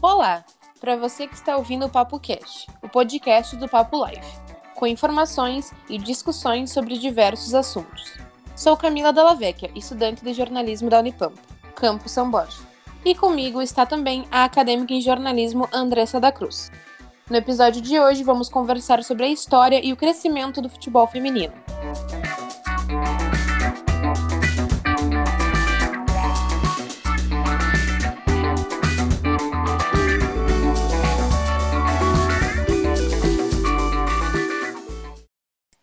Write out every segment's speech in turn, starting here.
Olá, para você que está ouvindo o Papo Cast, o podcast do Papo Live, com informações e discussões sobre diversos assuntos. Sou Camila Dallavecchia, estudante de jornalismo da Unipampa, Campus São Borja. E comigo está também a acadêmica em jornalismo Andressa da Cruz. No episódio de hoje, vamos conversar sobre a história e o crescimento do futebol feminino.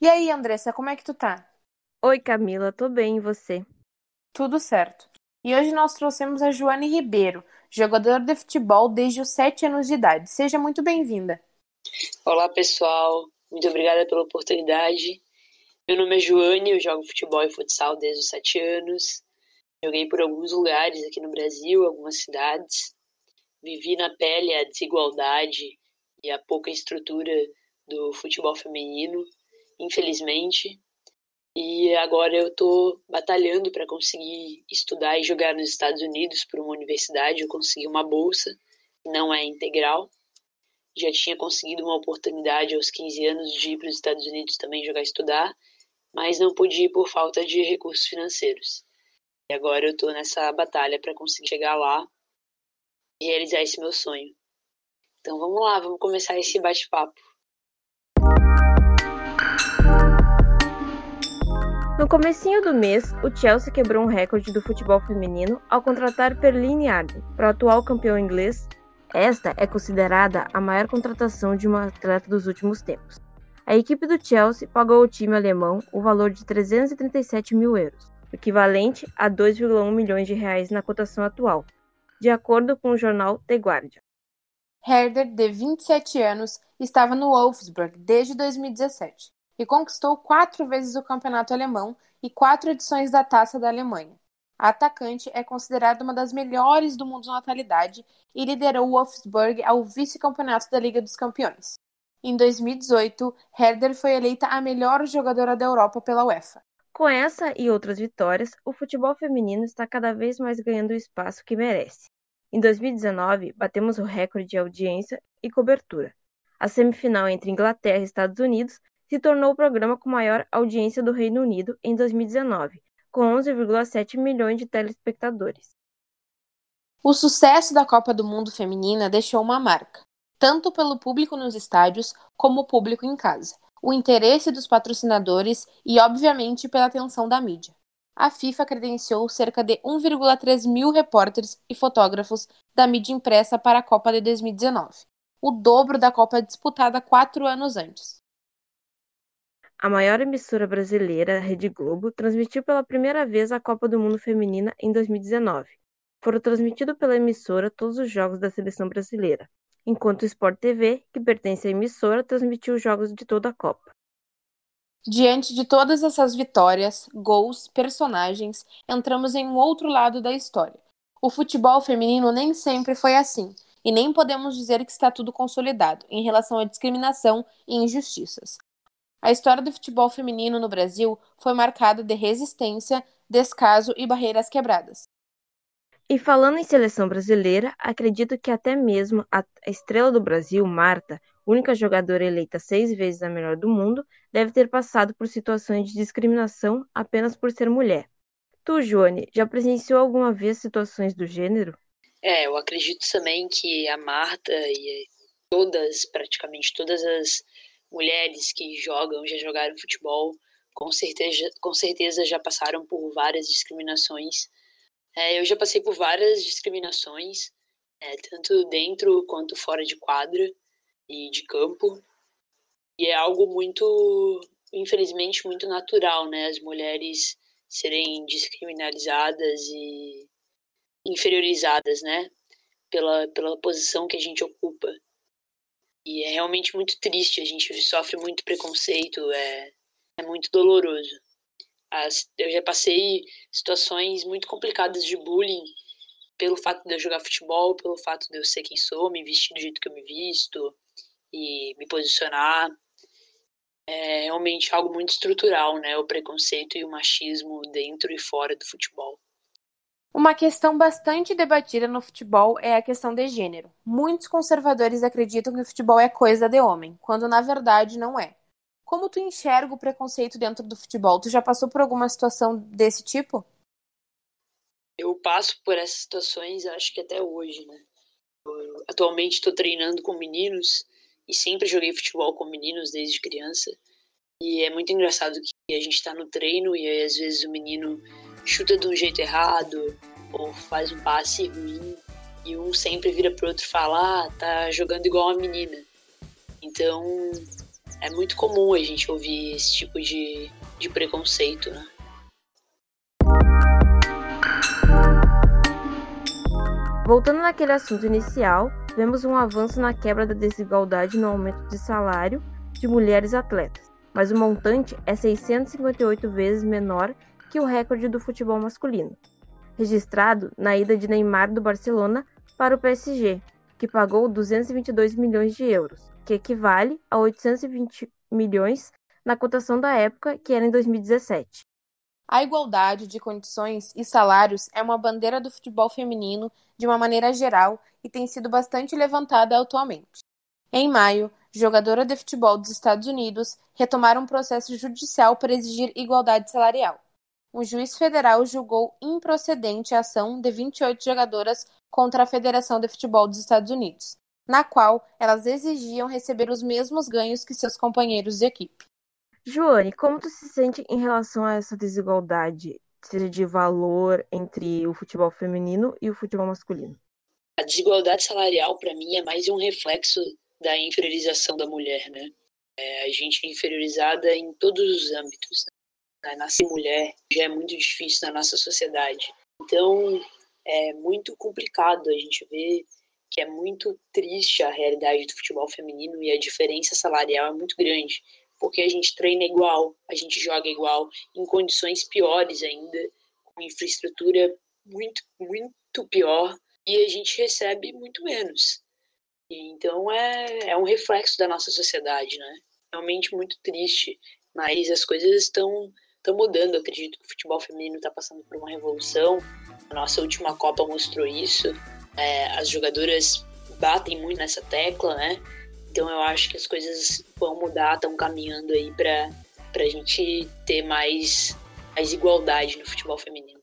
E aí, Andressa, como é que tu tá? Oi, Camila, tô bem, e você? Tudo certo. E hoje nós trouxemos a Joane Ribeiro, jogadora de futebol desde os 7 anos de idade. Seja muito bem-vinda. Olá, pessoal. Muito obrigada pela oportunidade. Meu nome é Joane, eu jogo futebol e futsal desde os 7 anos. Joguei por alguns lugares aqui no Brasil, algumas cidades. Vivi na pele a desigualdade e a pouca estrutura do futebol feminino infelizmente. E agora eu estou batalhando para conseguir estudar e jogar nos Estados Unidos por uma universidade. Eu consegui uma bolsa, não é integral. Já tinha conseguido uma oportunidade aos 15 anos de ir para os Estados Unidos também jogar e estudar, mas não pude ir por falta de recursos financeiros. E agora eu estou nessa batalha para conseguir chegar lá e realizar esse meu sonho. Então vamos lá, vamos começar esse bate-papo. No comecinho do mês, o Chelsea quebrou um recorde do futebol feminino ao contratar Perline Arden para o atual campeão inglês. Esta é considerada a maior contratação de uma atleta dos últimos tempos. A equipe do Chelsea pagou ao time alemão o valor de 337 mil euros, equivalente a 2,1 milhões de reais na cotação atual, de acordo com o jornal The Guardian. Herder, de 27 anos, estava no Wolfsburg desde 2017 e conquistou quatro vezes o campeonato alemão e quatro edições da Taça da Alemanha. A atacante é considerada uma das melhores do mundo na atualidade e liderou o Wolfsburg ao vice-campeonato da Liga dos Campeões. Em 2018, Herder foi eleita a melhor jogadora da Europa pela UEFA. Com essa e outras vitórias, o futebol feminino está cada vez mais ganhando o espaço que merece. Em 2019, batemos o recorde de audiência e cobertura. A semifinal entre Inglaterra e Estados Unidos se tornou o programa com maior audiência do Reino Unido em 2019, com 11,7 milhões de telespectadores. O sucesso da Copa do Mundo Feminina deixou uma marca, tanto pelo público nos estádios como o público em casa, o interesse dos patrocinadores e, obviamente, pela atenção da mídia. A FIFA credenciou cerca de 1,3 mil repórteres e fotógrafos da mídia impressa para a Copa de 2019, o dobro da Copa disputada quatro anos antes. A maior emissora brasileira, Rede Globo, transmitiu pela primeira vez a Copa do Mundo Feminina em 2019. Foram transmitidos pela emissora todos os jogos da seleção brasileira, enquanto o Sport TV, que pertence à emissora, transmitiu os jogos de toda a Copa. Diante de todas essas vitórias, gols, personagens, entramos em um outro lado da história. O futebol feminino nem sempre foi assim, e nem podemos dizer que está tudo consolidado em relação à discriminação e injustiças. A história do futebol feminino no Brasil foi marcada de resistência, descaso e barreiras quebradas. E falando em seleção brasileira, acredito que até mesmo a estrela do Brasil, Marta, única jogadora eleita seis vezes a melhor do mundo, deve ter passado por situações de discriminação apenas por ser mulher. Tu, Joane, já presenciou alguma vez situações do gênero? É, eu acredito também que a Marta e todas, praticamente todas as mulheres que jogam, já jogaram futebol, com certeza, com certeza já passaram por várias discriminações. É, eu já passei por várias discriminações, é, tanto dentro quanto fora de quadra e de campo. E é algo muito, infelizmente, muito natural, né? As mulheres serem descriminalizadas e inferiorizadas, né? Pela, pela posição que a gente ocupa. E é realmente muito triste, a gente sofre muito preconceito, é, é muito doloroso. As, eu já passei situações muito complicadas de bullying pelo fato de eu jogar futebol, pelo fato de eu ser quem sou, me vestir do jeito que eu me visto e me posicionar. é realmente algo muito estrutural, né? O preconceito e o machismo dentro e fora do futebol. Uma questão bastante debatida no futebol é a questão de gênero. Muitos conservadores acreditam que o futebol é coisa de homem, quando na verdade não é. Como tu enxerga o preconceito dentro do futebol? Tu já passou por alguma situação desse tipo? Eu passo por essas situações, acho que até hoje, né? Eu, atualmente estou treinando com meninos e sempre joguei futebol com meninos desde criança. E é muito engraçado que a gente está no treino e aí, às vezes o menino chuta de um jeito errado ou faz um passe ruim e um sempre vira pro outro falar, ah, tá jogando igual a menina. Então é muito comum a gente ouvir esse tipo de, de preconceito, né? Voltando naquele assunto inicial, vemos um avanço na quebra da desigualdade no aumento de salário de mulheres atletas, mas o montante é 658 vezes menor que o recorde do futebol masculino, registrado na ida de Neymar do Barcelona para o PSG, que pagou 222 milhões de euros, que equivale a 820 milhões na cotação da época, que era em 2017. A igualdade de condições e salários é uma bandeira do futebol feminino de uma maneira geral e tem sido bastante levantada atualmente. Em maio, jogadora de futebol dos Estados Unidos retomaram um processo judicial para exigir igualdade salarial. Um juiz federal julgou improcedente a ação de 28 jogadoras contra a Federação de Futebol dos Estados Unidos, na qual elas exigiam receber os mesmos ganhos que seus companheiros de equipe. Joane, como tu se sente em relação a essa desigualdade, seja de valor entre o futebol feminino e o futebol masculino? A desigualdade salarial, para mim, é mais um reflexo da inferiorização da mulher, né? É, a gente é inferiorizada em todos os âmbitos. Né? Nascer mulher já é muito difícil na nossa sociedade. Então, é muito complicado a gente ver que é muito triste a realidade do futebol feminino e a diferença salarial é muito grande porque a gente treina igual, a gente joga igual, em condições piores ainda, com infraestrutura muito, muito pior, e a gente recebe muito menos. Então é, é um reflexo da nossa sociedade, né? Realmente muito triste, mas as coisas estão estão mudando. Eu acredito que o futebol feminino está passando por uma revolução. A nossa última Copa mostrou isso. É, as jogadoras batem muito nessa tecla, né? Então eu acho que as coisas vão mudar, estão caminhando aí para a gente ter mais, mais igualdade no futebol feminino.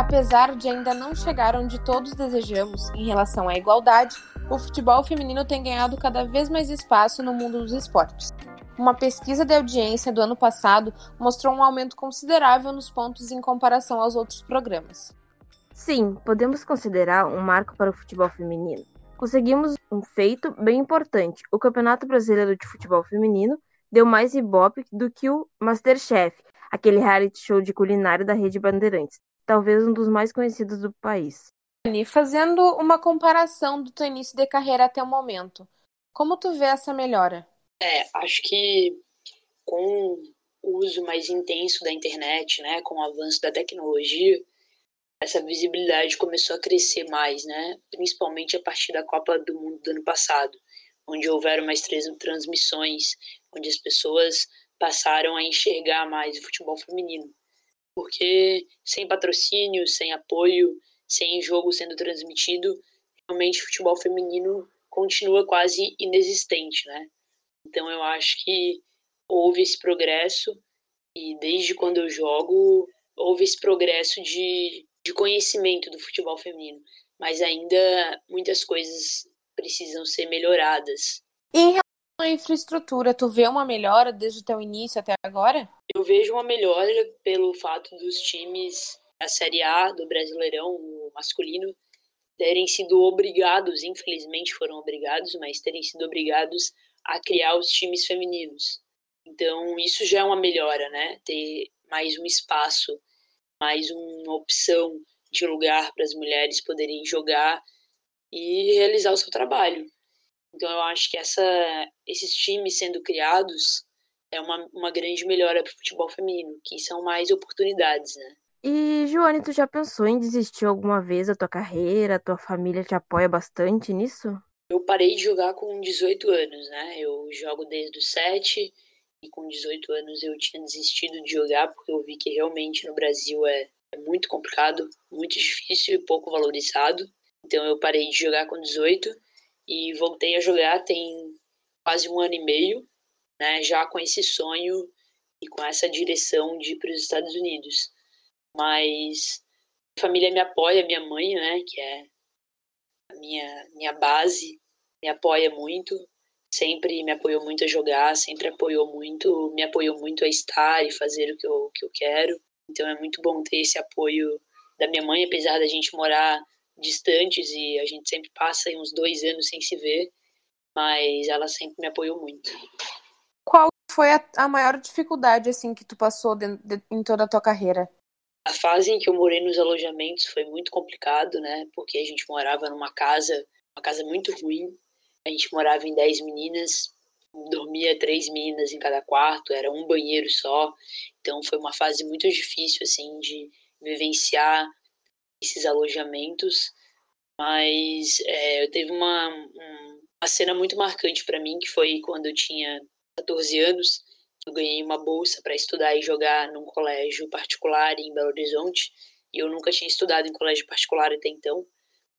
Apesar de ainda não chegar onde todos desejamos em relação à igualdade, o futebol feminino tem ganhado cada vez mais espaço no mundo dos esportes. Uma pesquisa de audiência do ano passado mostrou um aumento considerável nos pontos em comparação aos outros programas. Sim, podemos considerar um marco para o futebol feminino. Conseguimos um feito bem importante. O Campeonato Brasileiro de Futebol Feminino deu mais ibope do que o Masterchef, aquele reality show de culinária da Rede Bandeirantes, talvez um dos mais conhecidos do país. Fazendo uma comparação do teu início de carreira até o momento, como tu vê essa melhora? É, acho que com o uso mais intenso da internet, né, com o avanço da tecnologia, essa visibilidade começou a crescer mais, né? Principalmente a partir da Copa do Mundo do ano passado, onde houveram mais três transmissões, onde as pessoas passaram a enxergar mais o futebol feminino. Porque sem patrocínio, sem apoio, sem jogo sendo transmitido, realmente o futebol feminino continua quase inexistente, né? Então eu acho que houve esse progresso e desde quando eu jogo houve esse progresso de de conhecimento do futebol feminino, mas ainda muitas coisas precisam ser melhoradas. Em à infraestrutura, tu vê uma melhora desde o teu início até agora? Eu vejo uma melhora pelo fato dos times da Série A do Brasileirão, masculino, terem sido obrigados, infelizmente foram obrigados, mas terem sido obrigados a criar os times femininos. Então, isso já é uma melhora, né? Ter mais um espaço mais uma opção de lugar para as mulheres poderem jogar e realizar o seu trabalho. Então eu acho que essa, esses times sendo criados é uma, uma grande melhora para o futebol feminino, que são mais oportunidades, né? E, Joane, tu já pensou em desistir alguma vez da tua carreira? A tua família te apoia bastante nisso? Eu parei de jogar com 18 anos, né? Eu jogo desde os 7 e com 18 anos eu tinha desistido de jogar porque eu vi que realmente no Brasil é, é muito complicado, muito difícil e pouco valorizado. Então eu parei de jogar com 18 e voltei a jogar tem quase um ano e meio, né? Já com esse sonho e com essa direção de ir para os Estados Unidos. Mas a família me apoia, minha mãe, né, que é a minha, minha base, me apoia muito, sempre me apoiou muito a jogar, sempre apoiou muito, me apoiou muito a estar e fazer o que eu, que eu quero. Então é muito bom ter esse apoio da minha mãe, apesar da gente morar distantes e a gente sempre passa uns dois anos sem se ver, mas ela sempre me apoiou muito. Qual foi a, a maior dificuldade assim que tu passou de, de, em toda a tua carreira? A fase em que eu morei nos alojamentos foi muito complicado, né? Porque a gente morava numa casa, uma casa muito ruim. A gente morava em 10 meninas, dormia três meninas em cada quarto, era um banheiro só. Então foi uma fase muito difícil assim de vivenciar esses alojamentos. Mas é, eu teve uma, uma cena muito marcante para mim que foi quando eu tinha 14 anos eu ganhei uma bolsa para estudar e jogar num colégio particular em Belo Horizonte. E eu nunca tinha estudado em colégio particular até então.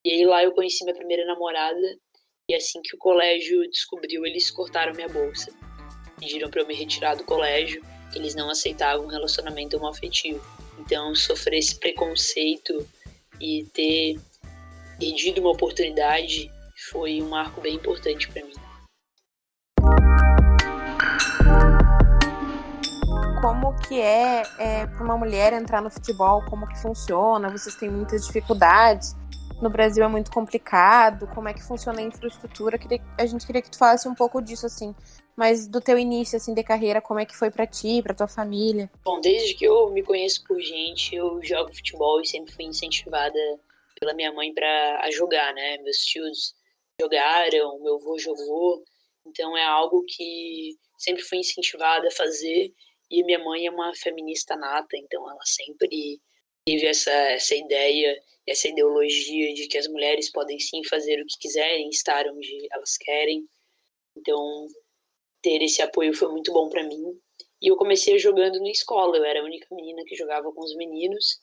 E aí lá eu conheci minha primeira namorada. E assim que o colégio descobriu, eles cortaram minha bolsa. Pediram para eu me retirar do colégio. Eles não aceitavam um relacionamento homoafetivo. Então, sofrer esse preconceito e ter perdido uma oportunidade foi um marco bem importante para mim. como que é, é para uma mulher entrar no futebol, como que funciona, vocês têm muitas dificuldades, no Brasil é muito complicado, como é que funciona a infraestrutura, a gente queria que tu falasse um pouco disso, assim, mas do teu início, assim, de carreira, como é que foi para ti, para tua família? Bom, desde que eu me conheço por gente, eu jogo futebol e sempre fui incentivada pela minha mãe para jogar, né, meus tios jogaram, meu avô jogou, então é algo que sempre fui incentivada a fazer e minha mãe é uma feminista nata, então ela sempre teve essa, essa ideia, essa ideologia de que as mulheres podem sim fazer o que quiserem, estar onde elas querem. Então, ter esse apoio foi muito bom para mim. E eu comecei jogando na escola, eu era a única menina que jogava com os meninos.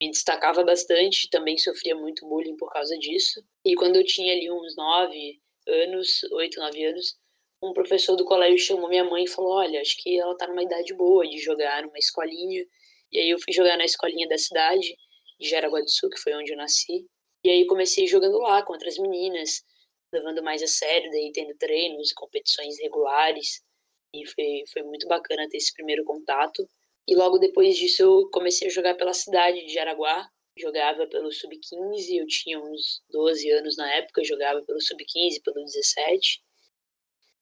Me destacava bastante, também sofria muito bullying por causa disso. E quando eu tinha ali uns nove anos, oito, nove anos, um professor do colégio chamou minha mãe e falou: Olha, acho que ela tá numa idade boa de jogar numa escolinha. E aí eu fui jogar na escolinha da cidade, de Jaraguá do Sul, que foi onde eu nasci. E aí comecei jogando lá contra as meninas, levando mais a sério, daí tendo treinos, competições regulares. E foi, foi muito bacana ter esse primeiro contato. E logo depois disso eu comecei a jogar pela cidade de Jaraguá. Jogava pelo Sub-15, eu tinha uns 12 anos na época, jogava pelo Sub-15, pelo 17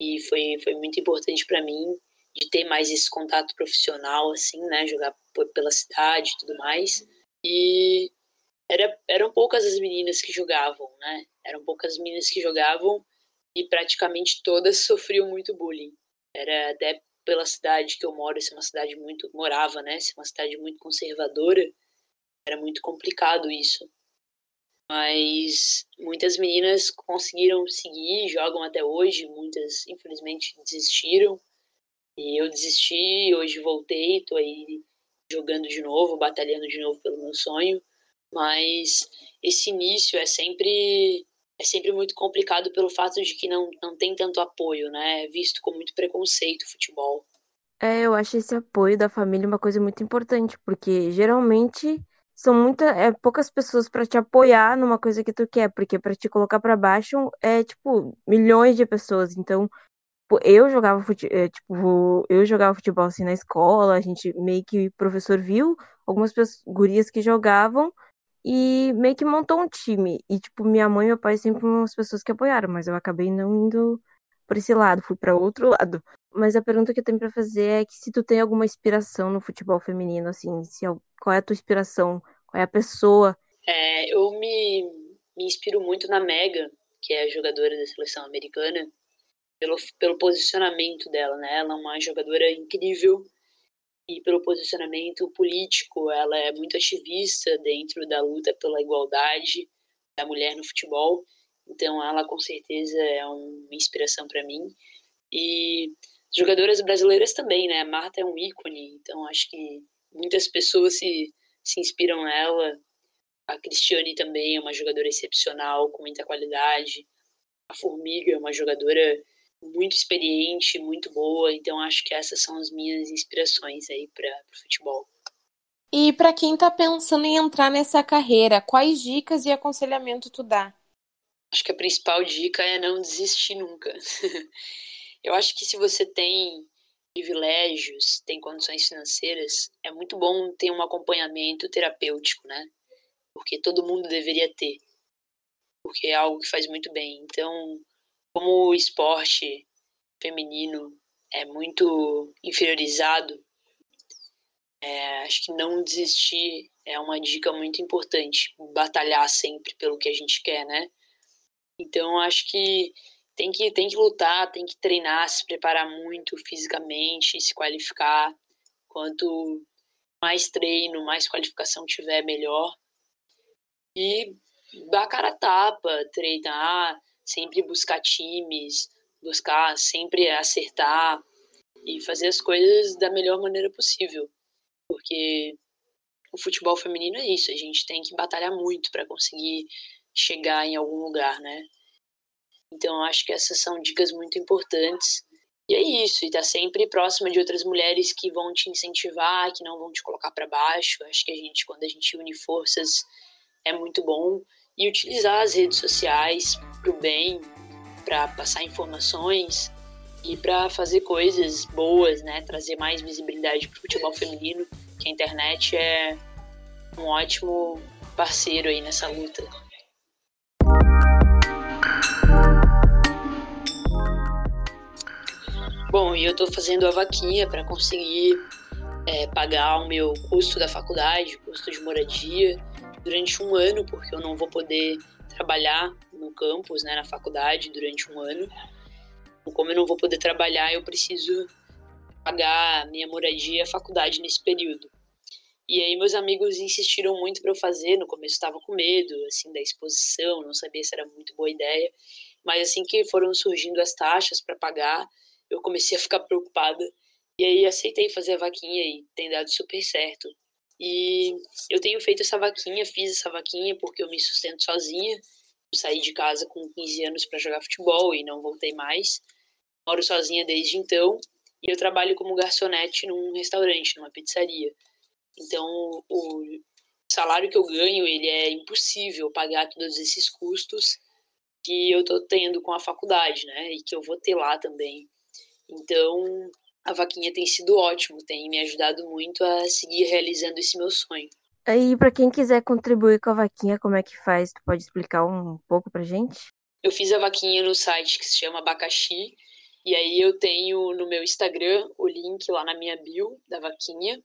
e foi, foi muito importante para mim de ter mais esse contato profissional, assim, né, jogar pela cidade e tudo mais. E era, eram poucas as meninas que jogavam, né, eram poucas meninas que jogavam e praticamente todas sofriam muito bullying. Era até pela cidade que eu moro, ser uma cidade muito morava, né, ser uma cidade muito conservadora, era muito complicado isso. Mas muitas meninas conseguiram seguir, jogam até hoje, muitas infelizmente desistiram. E eu desisti, hoje voltei, tô aí jogando de novo, batalhando de novo pelo meu sonho, mas esse início é sempre é sempre muito complicado pelo fato de que não, não tem tanto apoio, né? É visto com muito preconceito o futebol. É, eu acho esse apoio da família uma coisa muito importante, porque geralmente são muita, é, poucas pessoas para te apoiar numa coisa que tu quer, porque para te colocar para baixo é tipo milhões de pessoas. Então, eu jogava fute, é, tipo, eu jogava futebol assim na escola, a gente meio que o professor viu algumas pessoas, gurias que jogavam e meio que montou um time. E tipo, minha mãe e meu pai sempre foram as pessoas que apoiaram, mas eu acabei não indo por esse lado, fui para outro lado. Mas a pergunta que eu tenho para fazer é que se tu tem alguma inspiração no futebol feminino, assim, se, qual é a tua inspiração, qual é a pessoa? É, eu me, me inspiro muito na Mega, que é a jogadora da seleção americana, pelo, pelo posicionamento dela, né? Ela é uma jogadora incrível e pelo posicionamento político, ela é muito ativista dentro da luta pela igualdade da mulher no futebol. Então ela com certeza é uma inspiração para mim. E jogadoras brasileiras também, né? A Marta é um ícone, então acho que muitas pessoas se, se inspiram nela. A Cristiane também é uma jogadora excepcional, com muita qualidade. A Formiga é uma jogadora muito experiente, muito boa, então acho que essas são as minhas inspirações aí para o futebol. E para quem está pensando em entrar nessa carreira, quais dicas e aconselhamento tu dá? Acho que a principal dica é não desistir nunca. Eu acho que se você tem privilégios, tem condições financeiras, é muito bom ter um acompanhamento terapêutico, né? Porque todo mundo deveria ter. Porque é algo que faz muito bem. Então, como o esporte feminino é muito inferiorizado, é, acho que não desistir é uma dica muito importante. Batalhar sempre pelo que a gente quer, né? Então, acho que tem que, tem que lutar, tem que treinar, se preparar muito fisicamente, se qualificar. Quanto mais treino, mais qualificação tiver, melhor. E dar cara a tapa, treinar, sempre buscar times, buscar sempre acertar e fazer as coisas da melhor maneira possível. Porque o futebol feminino é isso, a gente tem que batalhar muito para conseguir chegar em algum lugar, né? Então, acho que essas são dicas muito importantes. E é isso, e tá sempre próxima de outras mulheres que vão te incentivar, que não vão te colocar para baixo. Acho que a gente, quando a gente une forças, é muito bom. E utilizar as redes sociais para o bem, para passar informações e para fazer coisas boas, né? Trazer mais visibilidade para o futebol feminino, que a internet é um ótimo parceiro aí nessa luta. Bom, e eu estou fazendo a vaquinha para conseguir é, pagar o meu custo da faculdade, custo de moradia, durante um ano, porque eu não vou poder trabalhar no campus, né, na faculdade, durante um ano. Como eu não vou poder trabalhar, eu preciso pagar minha moradia e a faculdade nesse período. E aí meus amigos insistiram muito para eu fazer, no começo estava com medo, assim, da exposição, não sabia se era muito boa ideia, mas assim que foram surgindo as taxas para pagar, eu comecei a ficar preocupada. E aí aceitei fazer a vaquinha e tem dado super certo. E eu tenho feito essa vaquinha, fiz essa vaquinha porque eu me sustento sozinha. Eu saí de casa com 15 anos para jogar futebol e não voltei mais. Moro sozinha desde então e eu trabalho como garçonete num restaurante, numa pizzaria. Então, o salário que eu ganho, ele é impossível pagar todos esses custos que eu tô tendo com a faculdade, né? E que eu vou ter lá também. Então, a vaquinha tem sido ótimo, tem me ajudado muito a seguir realizando esse meu sonho. Aí, para quem quiser contribuir com a vaquinha, como é que faz? Tu pode explicar um pouco pra gente? Eu fiz a vaquinha no site que se chama Abacaxi, e aí eu tenho no meu Instagram o link lá na minha bio da vaquinha.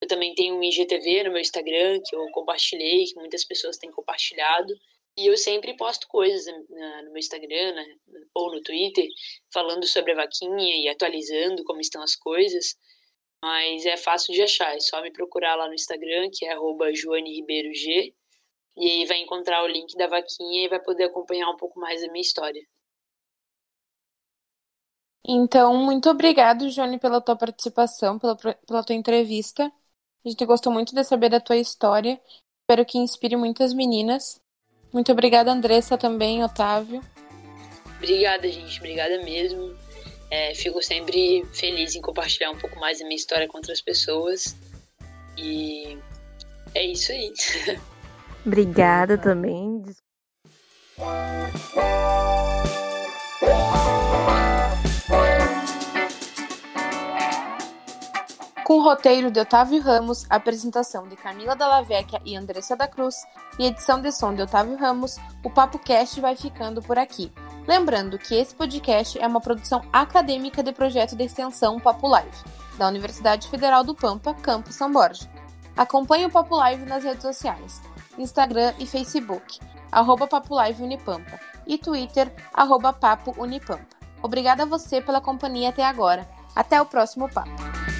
Eu também tenho um IGTV no meu Instagram que eu compartilhei, que muitas pessoas têm compartilhado. E eu sempre posto coisas no meu Instagram né, ou no Twitter falando sobre a vaquinha e atualizando como estão as coisas. Mas é fácil de achar, é só me procurar lá no Instagram, que é @joaneribeirog, e aí vai encontrar o link da vaquinha e vai poder acompanhar um pouco mais a minha história. Então, muito obrigado, Joane, pela tua participação, pela, pela tua entrevista. A gente gostou muito de saber da tua história. Espero que inspire muitas meninas. Muito obrigada, Andressa, também, Otávio. Obrigada, gente. Obrigada mesmo. É, fico sempre feliz em compartilhar um pouco mais da minha história com outras pessoas. E é isso aí. Obrigada também. Com roteiro de Otávio Ramos, apresentação de Camila Dallavecchia e Andressa da Cruz e edição de som de Otávio Ramos, o Papo Cast vai ficando por aqui. Lembrando que esse podcast é uma produção acadêmica de projeto de extensão Papo Live, da Universidade Federal do Pampa, Campus São Borja. Acompanhe o Papo Live nas redes sociais, Instagram e Facebook, arroba Papo Live Unipampa, e Twitter, arroba Papo Unipampa. Obrigada a você pela companhia até agora. Até o próximo papo.